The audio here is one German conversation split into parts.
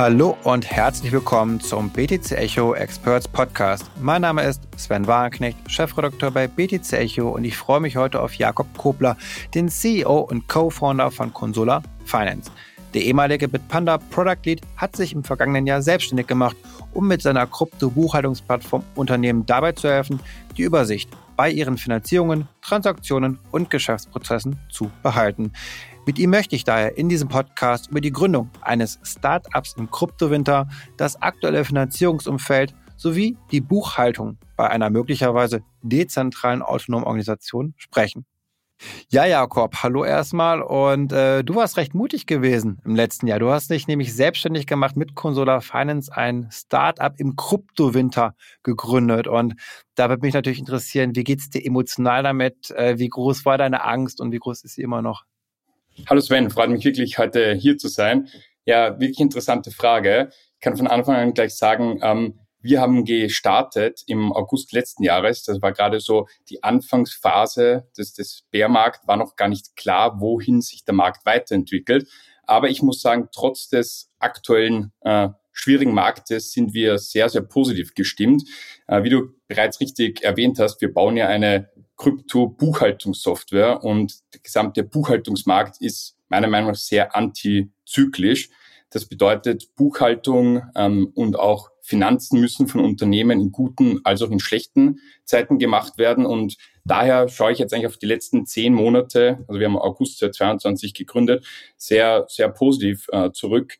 Hallo und herzlich willkommen zum BTC Echo Experts Podcast. Mein Name ist Sven Wagenknecht, Chefredakteur bei BTC Echo und ich freue mich heute auf Jakob Kobler, den CEO und Co-Founder von Consola Finance. Der ehemalige Bitpanda Product Lead hat sich im vergangenen Jahr selbstständig gemacht, um mit seiner Krypto-Buchhaltungsplattform Unternehmen dabei zu helfen, die Übersicht bei ihren Finanzierungen, Transaktionen und Geschäftsprozessen zu behalten. Mit ihm möchte ich daher in diesem Podcast über die Gründung eines Startups im Kryptowinter, das aktuelle Finanzierungsumfeld sowie die Buchhaltung bei einer möglicherweise dezentralen autonomen Organisation sprechen. Ja, Jakob, hallo erstmal. Und äh, du warst recht mutig gewesen im letzten Jahr. Du hast dich nämlich selbstständig gemacht mit Consola Finance, ein Startup im Kryptowinter gegründet. Und da würde mich natürlich interessieren, wie geht es dir emotional damit? Äh, wie groß war deine Angst und wie groß ist sie immer noch? Hallo Sven, freut mich wirklich heute hier zu sein. Ja, wirklich interessante Frage. Ich kann von Anfang an gleich sagen, ähm, wir haben gestartet im August letzten Jahres. Das war gerade so die Anfangsphase des, des Bärmarkt, war noch gar nicht klar, wohin sich der Markt weiterentwickelt. Aber ich muss sagen, trotz des aktuellen äh, schwierigen Marktes sind wir sehr, sehr positiv gestimmt. Äh, wie du bereits richtig erwähnt hast, wir bauen ja eine Krypto-Buchhaltungssoftware und der gesamte Buchhaltungsmarkt ist meiner Meinung nach sehr antizyklisch. Das bedeutet, Buchhaltung ähm, und auch Finanzen müssen von Unternehmen in guten als auch in schlechten Zeiten gemacht werden. Und daher schaue ich jetzt eigentlich auf die letzten zehn Monate, also wir haben August 2022 gegründet, sehr, sehr positiv äh, zurück.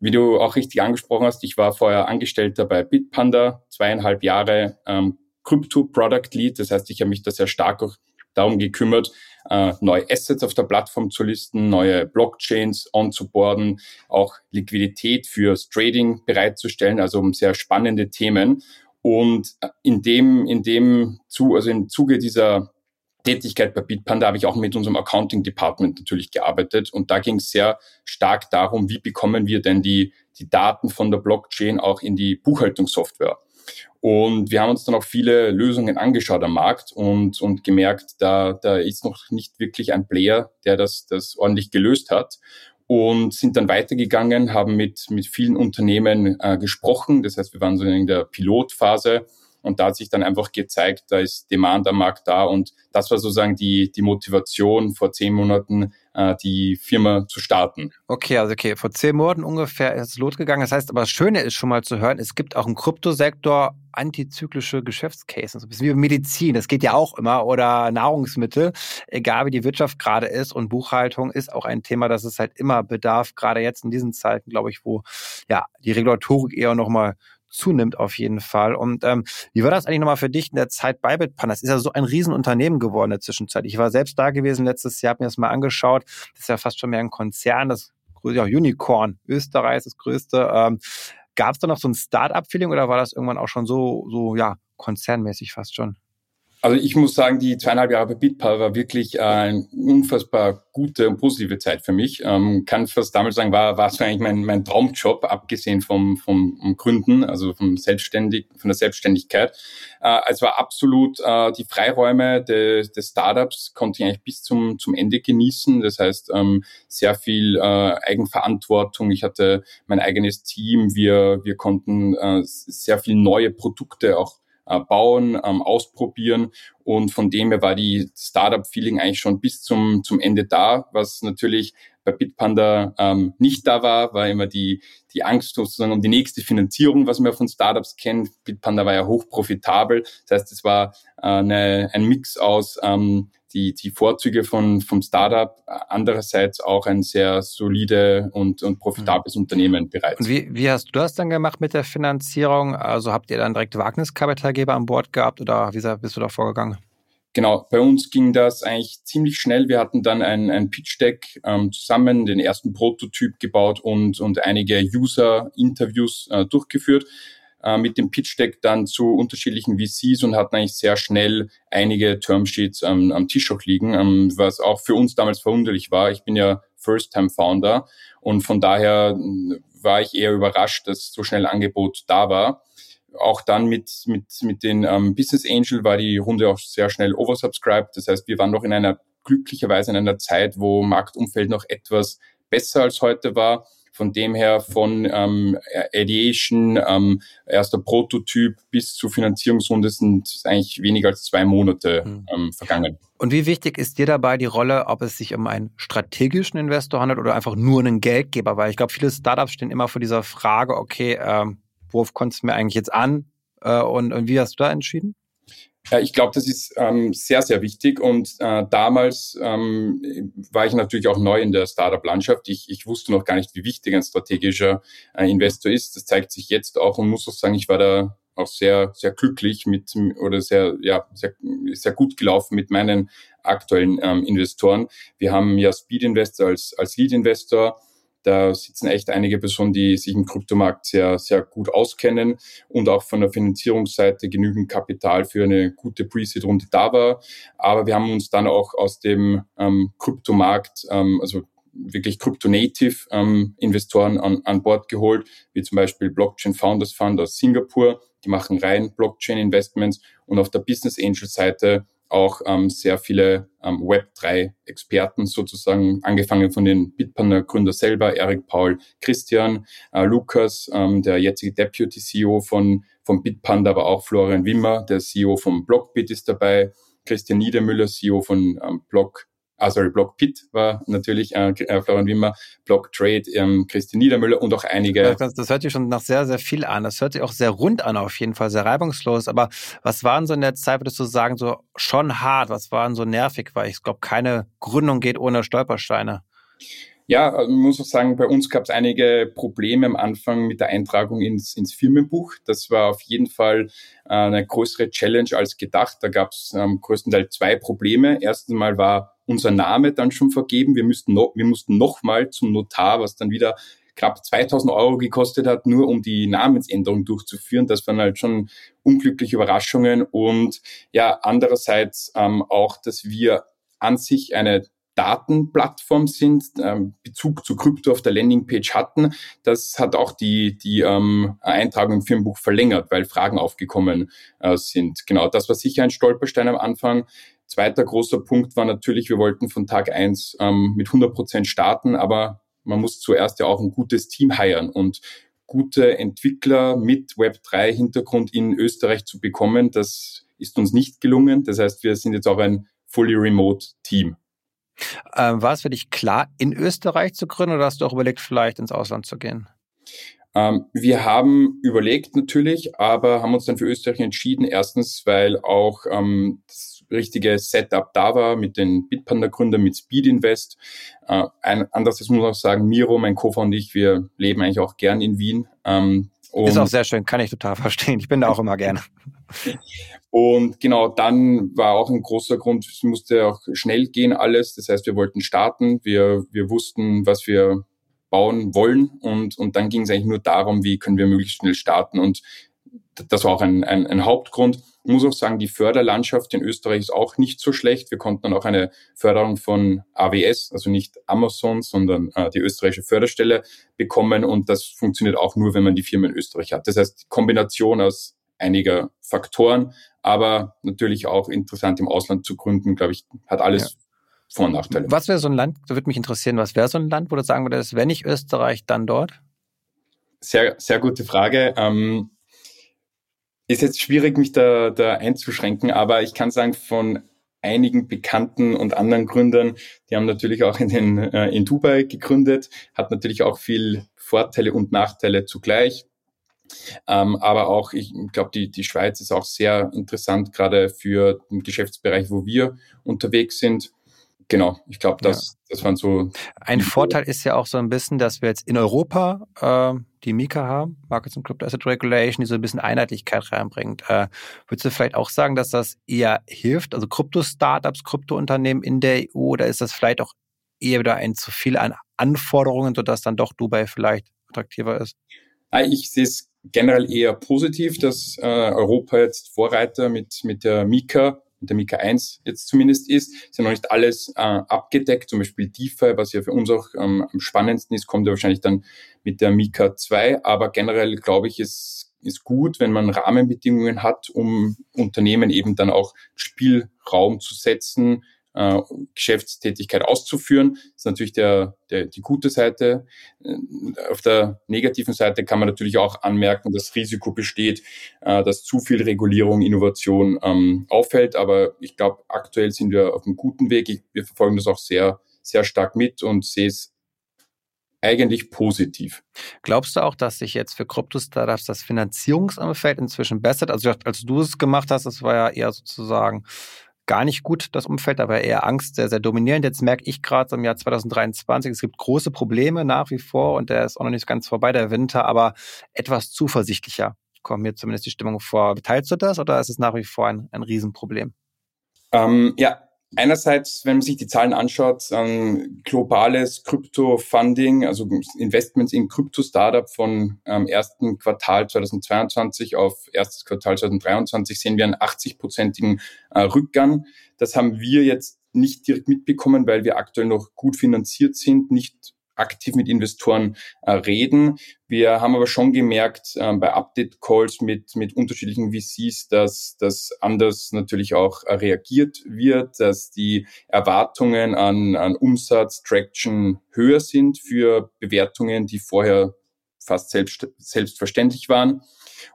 Wie du auch richtig angesprochen hast, ich war vorher Angestellter bei Bitpanda, zweieinhalb Jahre ähm, Crypto Product Lead. Das heißt, ich habe mich da sehr stark auch darum gekümmert, äh, neue Assets auf der Plattform zu listen, neue Blockchains onzuboarden, auch Liquidität fürs Trading bereitzustellen, also um sehr spannende Themen. Und äh, in dem, in dem zu, also im Zuge dieser Tätigkeit bei Bitpanda habe ich auch mit unserem Accounting Department natürlich gearbeitet und da ging es sehr stark darum, wie bekommen wir denn die, die Daten von der Blockchain auch in die Buchhaltungssoftware. Und wir haben uns dann auch viele Lösungen angeschaut am Markt und, und gemerkt, da, da ist noch nicht wirklich ein Player, der das, das ordentlich gelöst hat. Und sind dann weitergegangen, haben mit, mit vielen Unternehmen äh, gesprochen. Das heißt, wir waren so in der Pilotphase und da hat sich dann einfach gezeigt, da ist Demand am Markt da. Und das war sozusagen die, die Motivation vor zehn Monaten, äh, die Firma zu starten. Okay, also okay, vor zehn Monaten ungefähr ist es losgegangen. Das heißt, aber das Schöne ist schon mal zu hören, es gibt auch im Kryptosektor antizyklische Geschäftscases, so ein bisschen wie Medizin, das geht ja auch immer, oder Nahrungsmittel, egal wie die Wirtschaft gerade ist und Buchhaltung ist auch ein Thema, das es halt immer bedarf, gerade jetzt in diesen Zeiten, glaube ich, wo ja die Regulatorik eher nochmal zunimmt auf jeden Fall. Und ähm, wie war das eigentlich nochmal für dich in der Zeit bei Bitpan? Das ist ja so ein Riesenunternehmen geworden in der Zwischenzeit. Ich war selbst da gewesen letztes Jahr, habe mir das mal angeschaut. Das ist ja fast schon mehr ein Konzern, das ja, Unicorn, Österreich ist das größte. Ähm, Gab es da noch so ein Start-up-Feeling oder war das irgendwann auch schon so, so ja, konzernmäßig fast schon? Also ich muss sagen, die zweieinhalb Jahre bei Bitpal war wirklich äh, eine unfassbar gute und positive Zeit für mich. Ähm, kann fast damals sagen, war, war es eigentlich mein, mein Traumjob, abgesehen vom, vom Gründen, also vom Selbstständig, von der Selbstständigkeit. Äh, es war absolut äh, die Freiräume des, des Startups konnte ich eigentlich bis zum, zum Ende genießen. Das heißt, ähm, sehr viel äh, Eigenverantwortung. Ich hatte mein eigenes Team. Wir, wir konnten äh, sehr viel neue Produkte auch äh, bauen, ähm, ausprobieren. Und von dem her war die Startup-Feeling eigentlich schon bis zum, zum Ende da, was natürlich bei Bitpanda ähm, nicht da war, war immer die, die Angst sozusagen um die nächste Finanzierung, was man von Startups kennt. Bitpanda war ja hochprofitabel. Das heißt, es war äh, eine, ein Mix aus ähm, die, die Vorzüge von, vom Startup, andererseits auch ein sehr solide und, und profitables mhm. Unternehmen bereits. Und wie, wie hast du das dann gemacht mit der Finanzierung? Also habt ihr dann direkt Wagniskapitalgeber an Bord gehabt oder wie bist du da vorgegangen? Genau, bei uns ging das eigentlich ziemlich schnell. Wir hatten dann ein, ein Pitch-Deck ähm, zusammen, den ersten Prototyp gebaut und, und einige User-Interviews äh, durchgeführt äh, mit dem Pitch-Deck dann zu unterschiedlichen VCs und hatten eigentlich sehr schnell einige Termsheets ähm, am Tisch auch liegen, ähm, was auch für uns damals verwunderlich war. Ich bin ja First-Time-Founder und von daher äh, war ich eher überrascht, dass so schnell Angebot da war. Auch dann mit, mit, mit den ähm, Business Angel war die Runde auch sehr schnell oversubscribed. Das heißt, wir waren noch in einer glücklicherweise in einer Zeit, wo Marktumfeld noch etwas besser als heute war. Von dem her von ähm, Ideation, ähm, erster Prototyp bis zur Finanzierungsrunde sind eigentlich weniger als zwei Monate hm. ähm, vergangen. Und wie wichtig ist dir dabei die Rolle, ob es sich um einen strategischen Investor handelt oder einfach nur einen Geldgeber? Weil ich glaube, viele Startups stehen immer vor dieser Frage, okay, ähm, worauf kommt es mir eigentlich jetzt an? Äh, und, und wie hast du da entschieden? Ja, ich glaube, das ist ähm, sehr, sehr wichtig. Und äh, damals ähm, war ich natürlich auch neu in der Startup-Landschaft. Ich, ich wusste noch gar nicht, wie wichtig ein strategischer äh, Investor ist. Das zeigt sich jetzt auch und muss auch sagen, ich war da auch sehr, sehr glücklich mit oder sehr, ja, sehr, sehr gut gelaufen mit meinen aktuellen ähm, Investoren. Wir haben ja Speed Investor als, als Lead Investor da sitzen echt einige Personen, die sich im Kryptomarkt sehr, sehr gut auskennen und auch von der Finanzierungsseite genügend Kapital für eine gute Pre-Seed-Runde da war. Aber wir haben uns dann auch aus dem ähm, Kryptomarkt, ähm, also wirklich Crypto-Native ähm, Investoren an, an Bord geholt, wie zum Beispiel Blockchain Founders Fund aus Singapur. Die machen rein Blockchain Investments und auf der Business Angel Seite auch ähm, sehr viele ähm, Web3-Experten sozusagen, angefangen von den Bitpanda-Gründer selber, Erik Paul Christian, äh, Lukas, ähm, der jetzige Deputy CEO von, von Bitpanda, aber auch Florian Wimmer, der CEO von Blockbit ist dabei, Christian Niedermüller, CEO von ähm, Block ah, sorry, Block Pit war natürlich äh, äh, Florian Wimmer, Block Trade, ähm, Christian Niedermüller und auch einige. Das, das hört sich schon nach sehr, sehr viel an. Das hört sich auch sehr rund an, auf jeden Fall, sehr reibungslos. Aber was waren so in der Zeit, würdest du sagen, so schon hart? Was waren so nervig? Weil ich glaube, keine Gründung geht ohne Stolpersteine. Ja, man also muss auch sagen, bei uns gab es einige Probleme am Anfang mit der Eintragung ins, ins Firmenbuch. Das war auf jeden Fall äh, eine größere Challenge als gedacht. Da gab es ähm, größtenteils zwei Probleme. Erstens mal war unser Name dann schon vergeben. Wir, müssten noch, wir mussten nochmal zum Notar, was dann wieder knapp 2000 Euro gekostet hat, nur um die Namensänderung durchzuführen. Das waren halt schon unglückliche Überraschungen. Und ja, andererseits ähm, auch, dass wir an sich eine Datenplattform sind, ähm, Bezug zu Krypto auf der Landingpage hatten. Das hat auch die, die ähm, Eintragung im Firmenbuch verlängert, weil Fragen aufgekommen äh, sind. Genau, das war sicher ein Stolperstein am Anfang. Zweiter großer Punkt war natürlich, wir wollten von Tag eins ähm, mit 100 Prozent starten, aber man muss zuerst ja auch ein gutes Team heiren und gute Entwickler mit Web3-Hintergrund in Österreich zu bekommen, das ist uns nicht gelungen. Das heißt, wir sind jetzt auch ein fully remote Team. Ähm, war es für dich klar, in Österreich zu gründen oder hast du auch überlegt, vielleicht ins Ausland zu gehen? Ähm, wir haben überlegt natürlich, aber haben uns dann für Österreich entschieden. Erstens, weil auch ähm, das richtige Setup da war mit den Bitpanda-Gründern, mit Speed Invest. Äh, ein anderes muss man auch sagen, Miro, mein Co-Founder und ich, wir leben eigentlich auch gern in Wien. Ähm, ist auch sehr schön, kann ich total verstehen. Ich bin da auch immer gerne. Und genau, dann war auch ein großer Grund, es musste auch schnell gehen alles. Das heißt, wir wollten starten, wir, wir wussten, was wir bauen wollen und, und dann ging es eigentlich nur darum, wie können wir möglichst schnell starten und das war auch ein, ein, ein Hauptgrund. Ich muss auch sagen, die Förderlandschaft in Österreich ist auch nicht so schlecht. Wir konnten dann auch eine Förderung von AWS, also nicht Amazon, sondern äh, die österreichische Förderstelle bekommen und das funktioniert auch nur, wenn man die Firma in Österreich hat. Das heißt, Kombination aus einiger Faktoren, aber natürlich auch interessant im Ausland zu gründen, glaube ich, hat alles ja. Vor- und Nachteile. Was wäre so ein Land, da würde mich interessieren, was wäre so ein Land, wo du sagen würdest, wenn nicht Österreich, dann dort? Sehr, sehr gute Frage. Ähm, ist jetzt schwierig, mich da, da einzuschränken, aber ich kann sagen, von einigen bekannten und anderen Gründern, die haben natürlich auch in, den, äh, in Dubai gegründet, hat natürlich auch viel Vorteile und Nachteile zugleich. Ähm, aber auch, ich glaube, die, die Schweiz ist auch sehr interessant, gerade für den Geschäftsbereich, wo wir unterwegs sind. Genau, ich glaube, das, ja. das waren so. Ein Vorteil ist ja auch so ein bisschen, dass wir jetzt in Europa äh, die Mika haben, Markets and Crypto Asset Regulation, die so ein bisschen Einheitlichkeit reinbringt. Äh, würdest du vielleicht auch sagen, dass das eher hilft, also Krypto-Startups, Krypto-Unternehmen in der EU, oder ist das vielleicht auch eher wieder ein zu viel an Anforderungen, sodass dann doch Dubai vielleicht attraktiver ist? Ich sehe es generell eher positiv, dass äh, Europa jetzt Vorreiter mit, mit der Mika, der Mika 1 jetzt zumindest ist. Ist noch nicht alles äh, abgedeckt, zum Beispiel DeFi, was ja für uns auch ähm, am spannendsten ist, kommt ja wahrscheinlich dann mit der Mika 2. Aber generell glaube ich, ist, ist gut, wenn man Rahmenbedingungen hat, um Unternehmen eben dann auch Spielraum zu setzen, äh, Geschäftstätigkeit auszuführen. Das ist natürlich der, der, die gute Seite. Äh, auf der negativen Seite kann man natürlich auch anmerken, dass Risiko besteht, äh, dass zu viel Regulierung, Innovation ähm, auffällt. Aber ich glaube, aktuell sind wir auf einem guten Weg. Wir verfolgen das auch sehr, sehr stark mit und sehe es eigentlich positiv. Glaubst du auch, dass sich jetzt für Krypto-Startups das Finanzierungsumfeld inzwischen bessert? Also als du es gemacht hast, das war ja eher sozusagen gar nicht gut, das Umfeld, aber eher Angst sehr, sehr dominierend. Jetzt merke ich gerade im Jahr 2023, es gibt große Probleme nach wie vor und der ist auch noch nicht ganz vorbei, der Winter, aber etwas zuversichtlicher kommt mir zumindest die Stimmung vor. Teilst du das oder ist es nach wie vor ein, ein Riesenproblem? Ähm, ja, Einerseits, wenn man sich die Zahlen anschaut, ähm, globales Krypto-Funding, also Investments in Krypto-Startup von ähm, ersten Quartal 2022 auf erstes Quartal 2023 sehen wir einen 80-prozentigen äh, Rückgang. Das haben wir jetzt nicht direkt mitbekommen, weil wir aktuell noch gut finanziert sind, nicht aktiv mit Investoren äh, reden. Wir haben aber schon gemerkt äh, bei Update-Calls mit, mit unterschiedlichen VCs, dass das anders natürlich auch äh, reagiert wird, dass die Erwartungen an, an Umsatz, Traction höher sind für Bewertungen, die vorher fast selbst, selbstverständlich waren.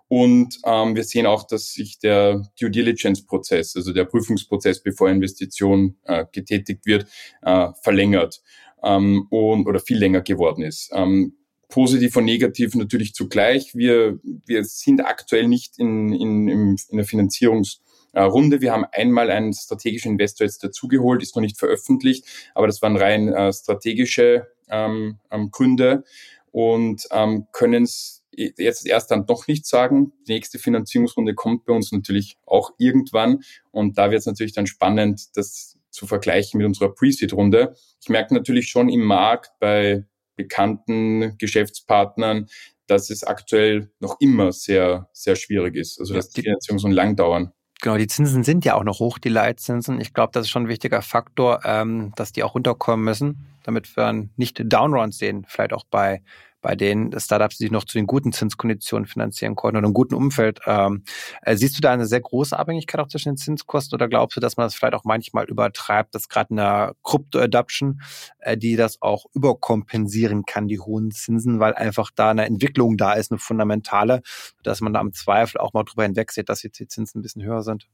Und ähm, wir sehen auch, dass sich der Due Diligence-Prozess, also der Prüfungsprozess, bevor Investition äh, getätigt wird, äh, verlängert ähm, und oder viel länger geworden ist. Ähm, positiv und negativ natürlich zugleich. Wir, wir sind aktuell nicht in, in, in der Finanzierungsrunde. Wir haben einmal einen strategischen Investor jetzt dazugeholt, ist noch nicht veröffentlicht, aber das waren rein äh, strategische ähm, ähm, Gründe und ähm, können es jetzt erst dann doch nicht sagen. Die nächste Finanzierungsrunde kommt bei uns natürlich auch irgendwann und da wird es natürlich dann spannend, das zu vergleichen mit unserer Pre-Seed-Runde. Ich merke natürlich schon im Markt bei bekannten Geschäftspartnern, dass es aktuell noch immer sehr, sehr schwierig ist. Also dass die Finanzierungen so lang dauern. Genau, die Zinsen sind ja auch noch hoch, die Leitzinsen. Ich glaube, das ist schon ein wichtiger Faktor, ähm, dass die auch runterkommen müssen, damit wir nicht Downruns sehen, vielleicht auch bei bei den Startups, die sich noch zu den guten Zinskonditionen finanzieren konnten oder einem guten Umfeld. Ähm, äh, siehst du da eine sehr große Abhängigkeit auch zwischen den Zinskosten oder glaubst du, dass man das vielleicht auch manchmal übertreibt, dass gerade in der Krypto-Adoption, äh, die das auch überkompensieren kann, die hohen Zinsen, weil einfach da eine Entwicklung da ist, eine fundamentale, dass man da im Zweifel auch mal drüber hinwegsieht, dass jetzt die Zinsen ein bisschen höher sind?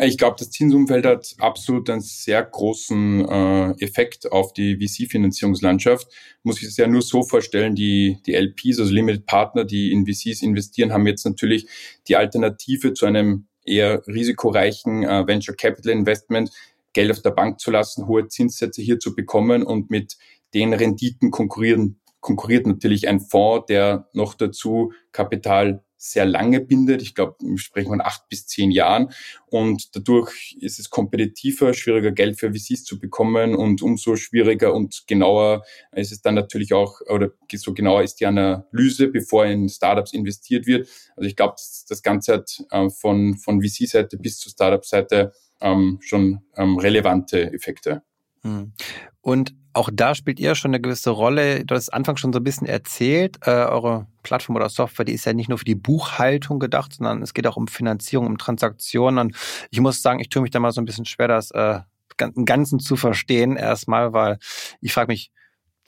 Ich glaube, das Zinsumfeld hat absolut einen sehr großen äh, Effekt auf die VC-Finanzierungslandschaft. Muss ich es ja nur so vorstellen, die, die LPs, also Limited Partner, die in VCs investieren, haben jetzt natürlich die Alternative zu einem eher risikoreichen äh, Venture Capital Investment, Geld auf der Bank zu lassen, hohe Zinssätze hier zu bekommen und mit den Renditen konkurrieren, konkurriert natürlich ein Fonds, der noch dazu Kapital sehr lange bindet. Ich glaube, sprechen von acht bis zehn Jahren. Und dadurch ist es kompetitiver, schwieriger Geld für VCs zu bekommen und umso schwieriger und genauer ist es dann natürlich auch, oder so genauer ist die Analyse, bevor in Startups investiert wird. Also ich glaube, das, das, Ganze hat äh, von, von VC-Seite bis zur Startup-Seite ähm, schon ähm, relevante Effekte. Hm. Und auch da spielt ihr schon eine gewisse Rolle. Du hast Anfang schon so ein bisschen erzählt. Äh, eure Plattform oder Software, die ist ja nicht nur für die Buchhaltung gedacht, sondern es geht auch um Finanzierung, um Transaktionen. Und ich muss sagen, ich tue mich da mal so ein bisschen schwer, das äh, im Ganzen zu verstehen erstmal, weil ich frage mich,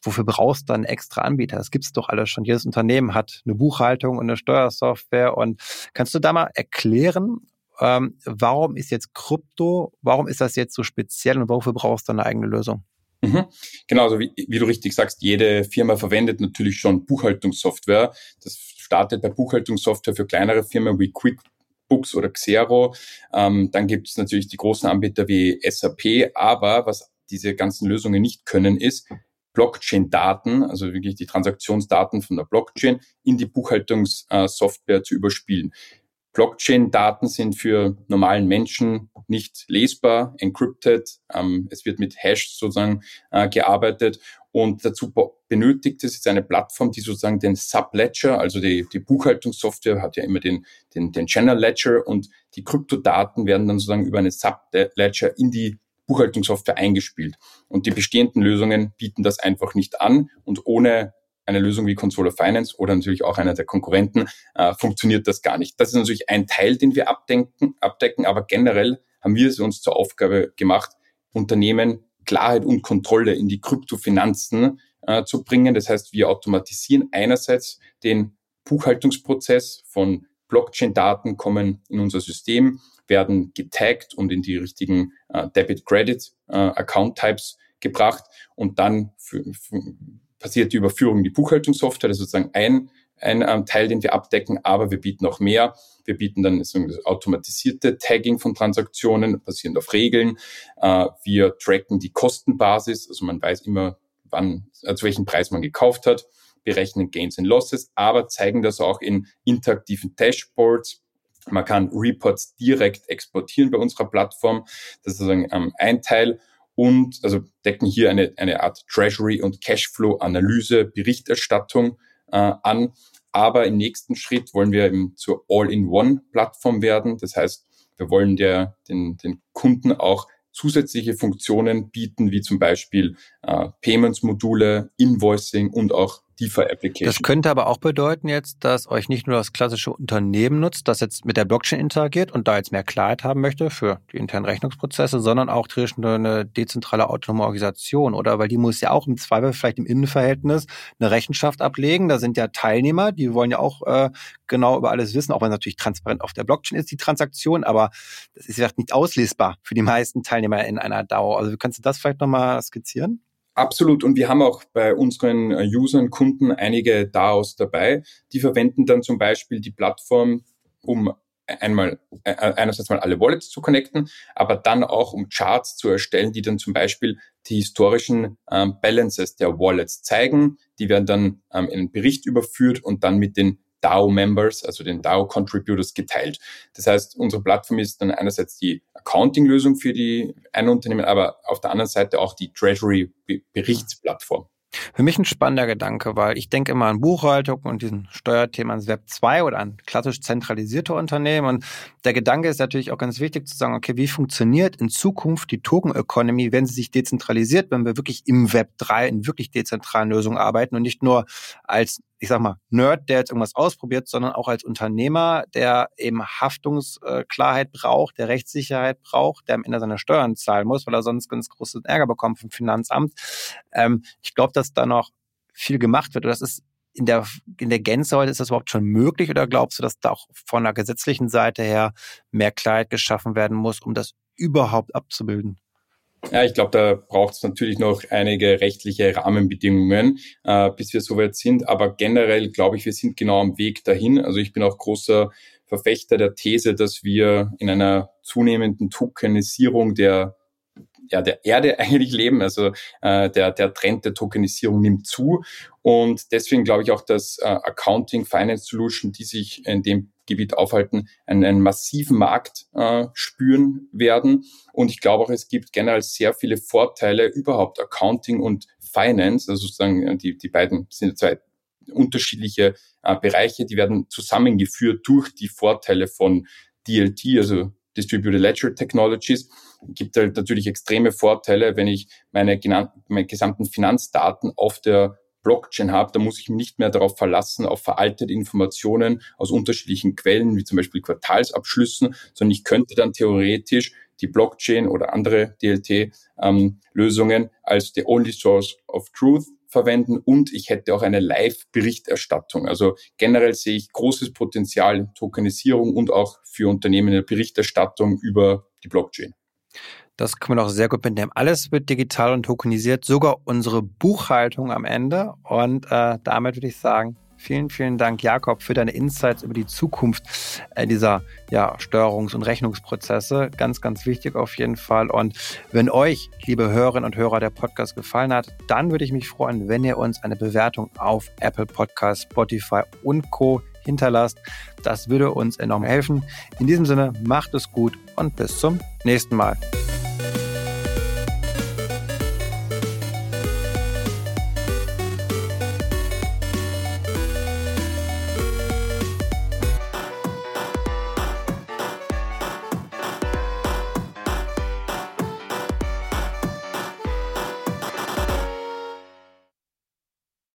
wofür brauchst du einen extra Anbieter? Das gibt's doch alles schon. Jedes Unternehmen hat eine Buchhaltung und eine Steuersoftware. Und kannst du da mal erklären, ähm, warum ist jetzt Krypto, warum ist das jetzt so speziell und wofür brauchst du eine eigene Lösung? Mhm. Genau, also wie, wie, du richtig sagst, jede Firma verwendet natürlich schon Buchhaltungssoftware. Das startet bei Buchhaltungssoftware für kleinere Firmen wie QuickBooks oder Xero. Ähm, dann gibt es natürlich die großen Anbieter wie SAP, aber was diese ganzen Lösungen nicht können, ist Blockchain-Daten, also wirklich die Transaktionsdaten von der Blockchain in die Buchhaltungssoftware zu überspielen. Blockchain-Daten sind für normalen Menschen nicht lesbar, encrypted. Ähm, es wird mit Hash sozusagen äh, gearbeitet und dazu benötigt es jetzt eine Plattform, die sozusagen den Subledger, also die, die Buchhaltungssoftware hat ja immer den, den, den Channel Ledger und die Kryptodaten werden dann sozusagen über eine Subledger in die Buchhaltungssoftware eingespielt. Und die bestehenden Lösungen bieten das einfach nicht an und ohne eine Lösung wie Controller Finance oder natürlich auch einer der Konkurrenten, äh, funktioniert das gar nicht. Das ist natürlich ein Teil, den wir abdenken, abdecken, aber generell haben wir es uns zur Aufgabe gemacht, Unternehmen Klarheit und Kontrolle in die Kryptofinanzen äh, zu bringen. Das heißt, wir automatisieren einerseits den Buchhaltungsprozess von Blockchain-Daten kommen in unser System, werden getaggt und in die richtigen äh, Debit-Credit-Account-Types äh, gebracht und dann passiert die Überführung in die Buchhaltungssoftware. Das ist sozusagen ein, ein ähm, Teil, den wir abdecken, aber wir bieten auch mehr. Wir bieten dann das automatisierte Tagging von Transaktionen, basierend auf Regeln. Äh, wir tracken die Kostenbasis, also man weiß immer, wann, äh, zu welchem Preis man gekauft hat, berechnen Gains and Losses, aber zeigen das auch in interaktiven Dashboards. Man kann Reports direkt exportieren bei unserer Plattform. Das ist sozusagen ähm, ein Teil und also decken hier eine, eine Art Treasury- und Cashflow-Analyse, Berichterstattung äh, an. Aber im nächsten Schritt wollen wir eben zur All-in-One-Plattform werden. Das heißt, wir wollen der, den, den Kunden auch zusätzliche Funktionen bieten, wie zum Beispiel äh, Payments-Module, Invoicing und auch DeFi-Application. Das könnte aber auch bedeuten jetzt, dass euch nicht nur das klassische Unternehmen nutzt, das jetzt mit der Blockchain interagiert und da jetzt mehr Klarheit haben möchte für die internen Rechnungsprozesse, sondern auch eine dezentrale autonome Organisation, oder? Weil die muss ja auch im Zweifel vielleicht im Innenverhältnis eine Rechenschaft ablegen. Da sind ja Teilnehmer, die wollen ja auch äh, genau über alles wissen, auch wenn natürlich transparent auf der Blockchain ist, die Transaktion, aber das ist ja nicht auslesbar für die meisten Teilnehmer in einer DAO. Also kannst du das vielleicht nochmal skizzieren? Absolut. Und wir haben auch bei unseren äh, Usern, Kunden einige DAOs dabei. Die verwenden dann zum Beispiel die Plattform, um einmal äh, einerseits mal alle Wallets zu connecten, aber dann auch um Charts zu erstellen, die dann zum Beispiel die historischen ähm, Balances der Wallets zeigen. Die werden dann ähm, in einen Bericht überführt und dann mit den DAO-Members, also den DAO-Contributors geteilt. Das heißt, unsere Plattform ist dann einerseits die Accounting-Lösung für die ein Unternehmen, aber auf der anderen Seite auch die Treasury-Berichtsplattform. Für mich ein spannender Gedanke, weil ich denke immer an Buchhaltung und diesen Steuerthema ans Web 2 oder an klassisch zentralisierte Unternehmen. Und der Gedanke ist natürlich auch ganz wichtig zu sagen, okay, wie funktioniert in Zukunft die Token Economy, wenn sie sich dezentralisiert, wenn wir wirklich im Web 3 in wirklich dezentralen Lösungen arbeiten und nicht nur als ich sag mal, Nerd, der jetzt irgendwas ausprobiert, sondern auch als Unternehmer, der eben Haftungsklarheit braucht, der Rechtssicherheit braucht, der am Ende seine Steuern zahlen muss, weil er sonst ganz großen Ärger bekommt vom Finanzamt. Ähm, ich glaube, dass da noch viel gemacht wird. Und das ist in der, in der Gänze heute, ist das überhaupt schon möglich oder glaubst du, dass da auch von der gesetzlichen Seite her mehr Klarheit geschaffen werden muss, um das überhaupt abzubilden? Ja, ich glaube, da braucht es natürlich noch einige rechtliche Rahmenbedingungen, äh, bis wir soweit sind. Aber generell glaube ich, wir sind genau am Weg dahin. Also ich bin auch großer Verfechter der These, dass wir in einer zunehmenden Tokenisierung der ja, der Erde eigentlich leben. Also äh, der, der Trend der Tokenisierung nimmt zu. Und deswegen glaube ich auch, dass äh, Accounting, Finance Solution, die sich in dem Gebiet aufhalten, einen, einen massiven Markt äh, spüren werden. Und ich glaube auch, es gibt generell sehr viele Vorteile überhaupt Accounting und Finance, also sozusagen äh, die, die beiden sind zwei unterschiedliche äh, Bereiche, die werden zusammengeführt durch die Vorteile von DLT, also Distributed Ledger Technologies gibt halt natürlich extreme Vorteile, wenn ich meine, meine gesamten Finanzdaten auf der Blockchain habe, da muss ich mich nicht mehr darauf verlassen, auf veraltete Informationen aus unterschiedlichen Quellen, wie zum Beispiel Quartalsabschlüssen, sondern ich könnte dann theoretisch die Blockchain oder andere DLT-Lösungen ähm, als the only source of truth verwenden und ich hätte auch eine Live-Berichterstattung. Also generell sehe ich großes Potenzial in Tokenisierung und auch für Unternehmen in der Berichterstattung über die Blockchain. Das können wir noch sehr gut mitnehmen. Alles wird digital und tokenisiert, sogar unsere Buchhaltung am Ende. Und äh, damit würde ich sagen, vielen, vielen Dank, Jakob, für deine Insights über die Zukunft äh, dieser ja, Steuerungs- und Rechnungsprozesse. Ganz, ganz wichtig auf jeden Fall. Und wenn euch, liebe Hörerinnen und Hörer, der Podcast gefallen hat, dann würde ich mich freuen, wenn ihr uns eine Bewertung auf Apple Podcast, Spotify und Co hinterlasst. Das würde uns enorm helfen. In diesem Sinne, macht es gut und bis zum nächsten Mal.